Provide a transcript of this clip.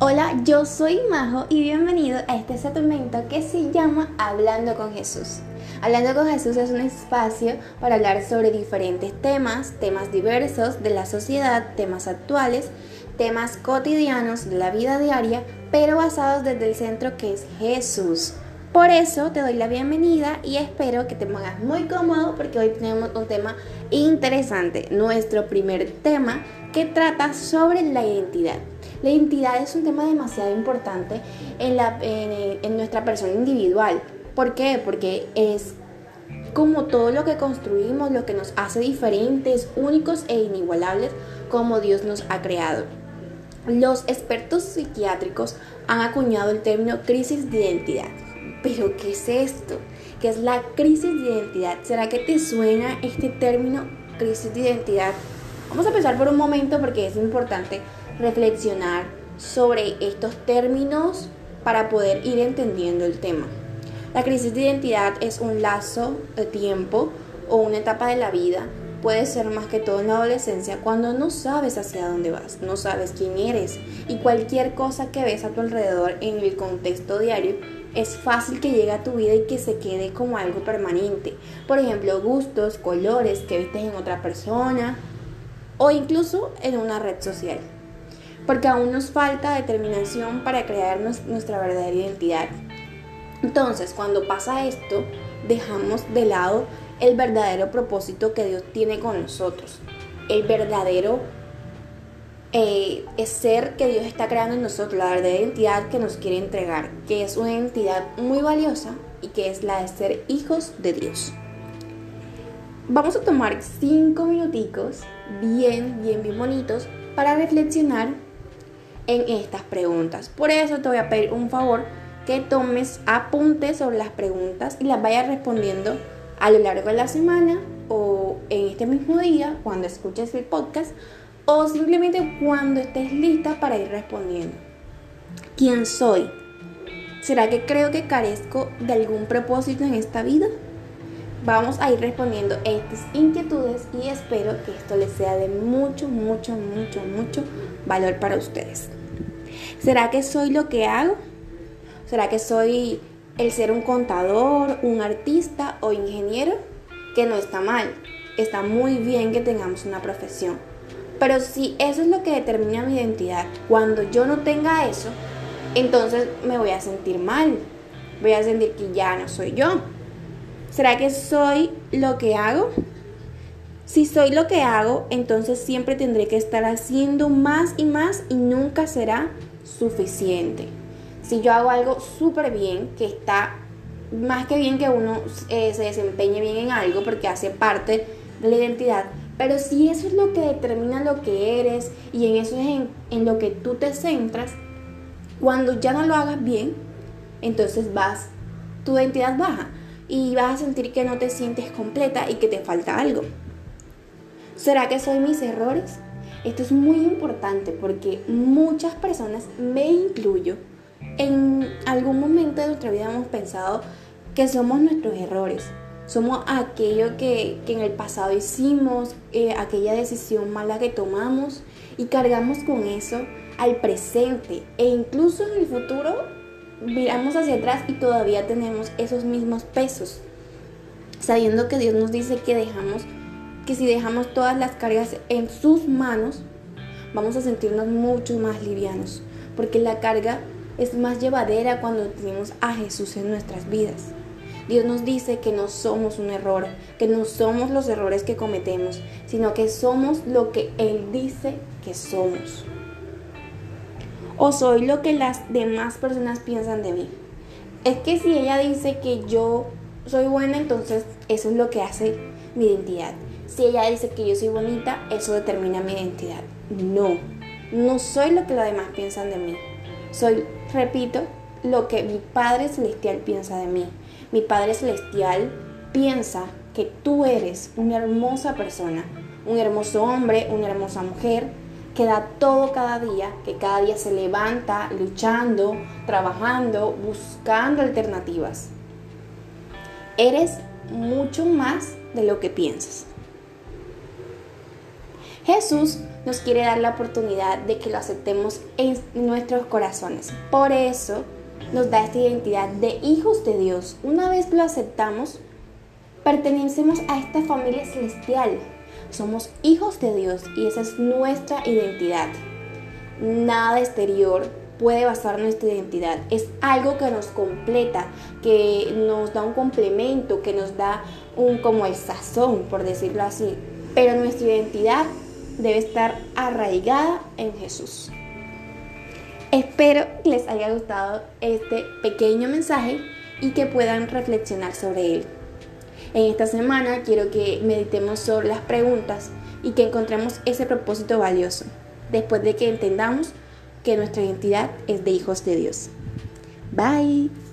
Hola, yo soy Majo y bienvenido a este segmento que se llama Hablando con Jesús. Hablando con Jesús es un espacio para hablar sobre diferentes temas, temas diversos de la sociedad, temas actuales, temas cotidianos de la vida diaria, pero basados desde el centro que es Jesús. Por eso te doy la bienvenida y espero que te pongas muy cómodo porque hoy tenemos un tema interesante, nuestro primer tema que trata sobre la identidad. La identidad es un tema demasiado importante en, la, en, nuestra persona individual. ¿Por qué? Porque es como todo lo que construimos, lo que nos hace diferentes, únicos e inigualables como Dios nos ha creado. Los expertos psiquiátricos han acuñado el término crisis de identidad. Pero ¿qué es esto? ¿Qué es la crisis de identidad? ¿Será que te suena este término crisis de identidad? Vamos a pensar por un momento porque es importante reflexionar sobre estos términos para poder ir entendiendo el tema. La crisis de identidad es un lazo de tiempo o una etapa de la vida. Puede ser más que todo en la adolescencia cuando no sabes hacia dónde vas, no sabes quién eres y cualquier cosa que ves a tu alrededor en el contexto diario es fácil que llegue a tu vida y que se quede como algo permanente. Por ejemplo, gustos, colores que vistes en otra persona o incluso en una red social porque aún nos falta determinación para crearnos nuestra verdadera identidad. Entonces, cuando pasa esto, dejamos de lado el verdadero propósito que Dios tiene con nosotros, el verdadero eh, ser que Dios está creando en nosotros, la verdadera identidad que nos quiere entregar, que es una identidad muy valiosa y que es la de ser hijos de Dios. Vamos a tomar cinco minuticos bien, bien, bien bonitos para reflexionar en estas preguntas. Por eso te voy a pedir un favor que tomes apuntes sobre las preguntas y las vayas respondiendo a lo largo de la semana o en este mismo día cuando escuches el podcast o simplemente cuando estés lista para ir respondiendo. ¿Quién soy? ¿Será que creo que carezco de algún propósito en esta vida? Vamos a ir respondiendo estas inquietudes y espero que esto les sea de mucho, mucho, mucho, mucho valor para ustedes. ¿Será que soy lo que hago? ¿Será que soy el ser un contador, un artista o ingeniero? Que no está mal, está muy bien que tengamos una profesión. Pero si eso es lo que determina mi identidad, cuando yo no tenga eso, entonces me voy a sentir mal. Voy a sentir que ya no soy yo. ¿Será que soy lo que hago? Si soy lo que hago, entonces siempre tendré que estar haciendo más y más y nunca será suficiente. Si yo hago algo súper bien, que está más que bien que uno eh, se desempeñe bien en algo porque hace parte de la identidad, pero si eso es lo que determina lo que eres y en eso es en, en lo que tú te centras, cuando ya no lo hagas bien, entonces vas, tu identidad baja y vas a sentir que no te sientes completa y que te falta algo. ¿Será que soy mis errores? Esto es muy importante porque muchas personas, me incluyo, en algún momento de nuestra vida hemos pensado que somos nuestros errores. Somos aquello que, en el pasado hicimos, eh, aquella decisión mala que tomamos y cargamos con eso al presente e incluso en el futuro miramos hacia atrás y todavía tenemos esos mismos pesos, sabiendo que Dios nos dice que dejamos que si dejamos todas las cargas en sus manos, vamos a sentirnos mucho más livianos, porque la carga es más llevadera cuando tenemos a Jesús en nuestras vidas. Dios nos dice que no somos un error, que no somos los errores que cometemos, sino que somos lo que Él dice que somos. O soy lo que las demás personas piensan de mí. Es que si ella dice que yo soy buena, entonces eso es lo que hace mi identidad. Si ella dice que yo soy bonita, eso determina mi identidad. No, no soy lo que los demás piensan de mí. Soy, repito, lo que mi Padre Celestial piensa de mí. Mi Padre Celestial piensa que tú eres una hermosa persona, un hermoso hombre, una hermosa mujer, que da todo cada día, que cada día se levanta luchando, trabajando, buscando alternativas. Eres mucho más de lo que piensas. Jesús nos quiere dar la oportunidad de que lo aceptemos en nuestros corazones. Por eso nos da esta identidad de hijos de Dios. Una vez lo aceptamos, pertenecemos a esta familia celestial. Somos hijos de Dios y esa es nuestra identidad. Nada exterior puede basar nuestra identidad. Es algo que nos completa, que nos da un complemento, que nos da un como el sazón, por decirlo así. Pero nuestra identidad debe estar arraigada en Jesús. Espero que les haya gustado este pequeño mensaje y que puedan reflexionar sobre él. En esta semana quiero que meditemos sobre las preguntas y que encontremos ese propósito valioso, después de que entendamos que nuestra identidad es de hijos de Dios. Bye.